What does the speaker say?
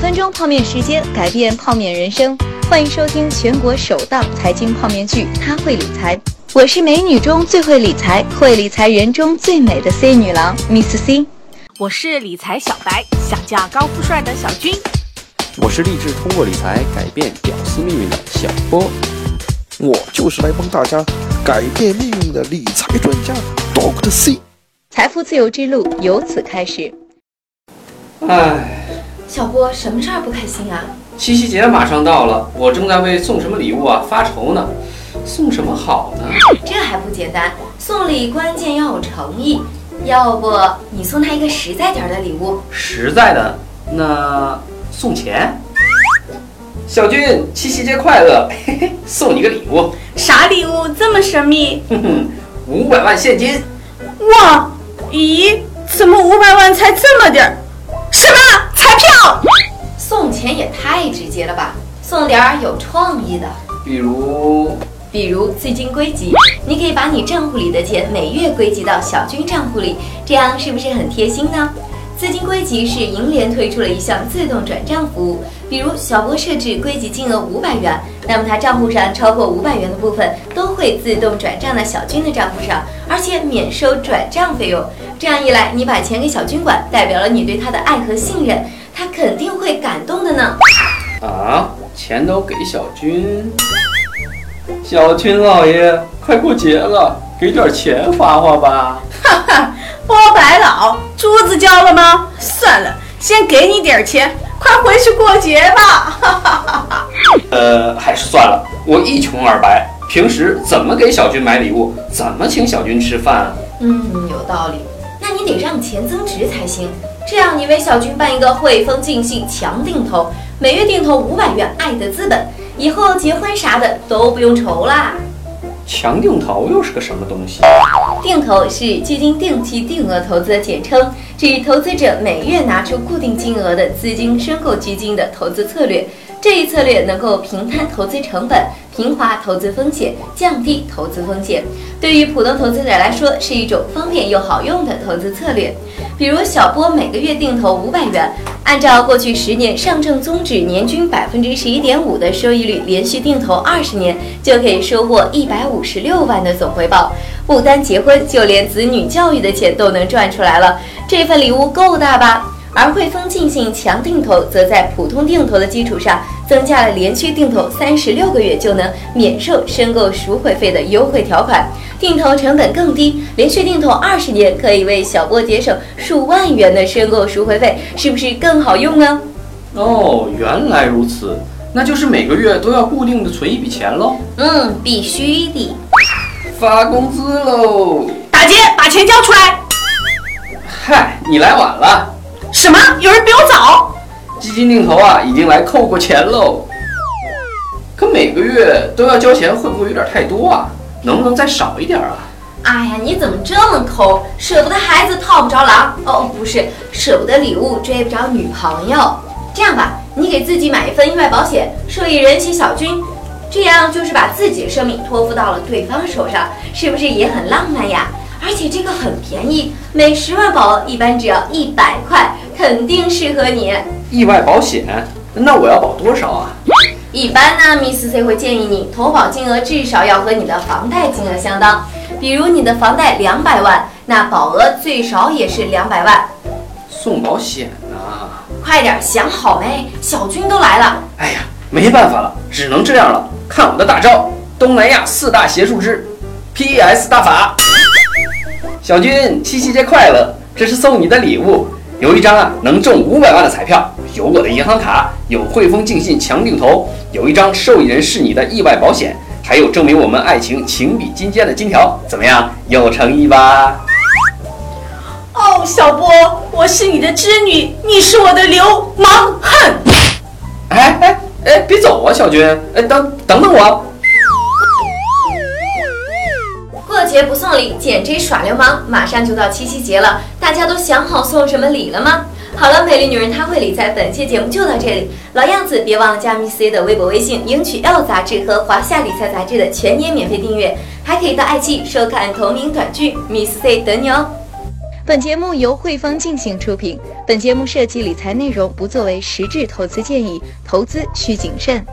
分钟泡面时间，改变泡面人生。欢迎收听全国首档财经泡面剧《他会理财》，我是美女中最会理财、会理财人中最美的 C 女郎 Miss C。我是理财小白，想嫁高富帅的小军。我是立志通过理财改变屌丝命运的小波。我就是来帮大家改变命运的理财专家 Doctor C。财富自由之路由此开始。唉，小波，什么事儿不开心啊？七夕节马上到了，我正在为送什么礼物啊发愁呢。送什么好呢？这还不简单，送礼关键要有诚意。要不你送他一个实在点儿的礼物？实在的，那送钱。小军，七夕节快乐！嘿嘿，送你个礼物。啥礼物这么神秘？哼哼，五百万现金。哇，咦，怎么五百万才这么点儿？票？送钱也太直接了吧！送点儿有创意的，比如，比如资金归集，你可以把你账户里的钱每月归集到小军账户里，这样是不是很贴心呢？资金归集是银联推出了一项自动转账服务，比如小波设置归集金额五百元，那么他账户上超过五百元的部分都会自动转账到小军的账户上，而且免收转账费用。这样一来，你把钱给小军管，代表了你对他的爱和信任，他肯定会感动的呢。啊，钱都给小军。小军老爷，快过节了，给点钱花花吧。哈哈，波白老，珠子交了吗？算了，先给你点钱，快回去过节吧。哈哈哈哈。呃，还是算了，我一穷二白，平时怎么给小军买礼物，怎么请小军吃饭啊？嗯，有道理。那你得让钱增值才行。这样，你为小军办一个汇丰晋信强定投，每月定投五百元，爱的资本，以后结婚啥的都不用愁啦。强定投又是个什么东西？定投是基金定期定额投资的简称，指投资者每月拿出固定金额的资金申购基金的投资策略。这一策略能够平摊投资成本，平滑投资风险，降低投资风险。对于普通投资者来说，是一种方便又好用的投资策略。比如小波每个月定投五百元，按照过去十年上证综指年均百分之十一点五的收益率，连续定投二十年，就可以收获一百五十六万的总回报。不单结婚，就连子女教育的钱都能赚出来了。这份礼物够大吧？而汇丰进信强定投则在普通定投的基础上，增加了连续定投三十六个月就能免受申购赎回费的优惠条款，定投成本更低，连续定投二十年可以为小波节省数万元的申购赎回费，是不是更好用呢？哦，原来如此，那就是每个月都要固定的存一笔钱喽。嗯，必须的。发工资喽！打劫，把钱交出来！嗨，你来晚了。什么？有人比我早？基金定投啊，已经来扣过钱喽。可每个月都要交钱，会不会有点太多啊？能不能再少一点啊？哎呀，你怎么这么抠？舍不得孩子套不着狼哦，不是，舍不得礼物追不着女朋友。这样吧，你给自己买一份意外保险，受益人写小军，这样就是把自己的生命托付到了对方手上，是不是也很浪漫呀？而且这个很便宜，每十万保额一般只要一百块，肯定适合你。意外保险？那我要保多少啊？一般呢，Miss C 会建议你投保金额至少要和你的房贷金额相当。比如你的房贷两百万，那保额最少也是两百万。送保险呢？快点想好没？小军都来了。哎呀，没办法了，只能这样了。看我的大招——东南亚四大邪术之 PS 大法。小军，七夕节快乐！这是送你的礼物，有一张啊能中五百万的彩票，有我的银行卡，有汇丰竞信强定投，有一张受益人是你的意外保险，还有证明我们爱情情比金坚的金条，怎么样？有诚意吧？哦，小波，我是你的织女，你是我的流氓，哼！哎哎哎，别走啊，小军！哎，等等等我。过节不送礼，简直耍流氓！马上就到七夕节了，大家都想好送什么礼了吗？好了，美丽女人她会理财，本期节目就到这里。老样子，别忘了加 Miss C 的微博、微信，赢取 L 杂志和华夏理财杂志的全年免费订阅，还可以到爱奇艺收看同名短剧，Miss C 等你哦。本节目由汇丰进行出品，本节目涉及理财内容，不作为实质投资建议，投资需谨慎。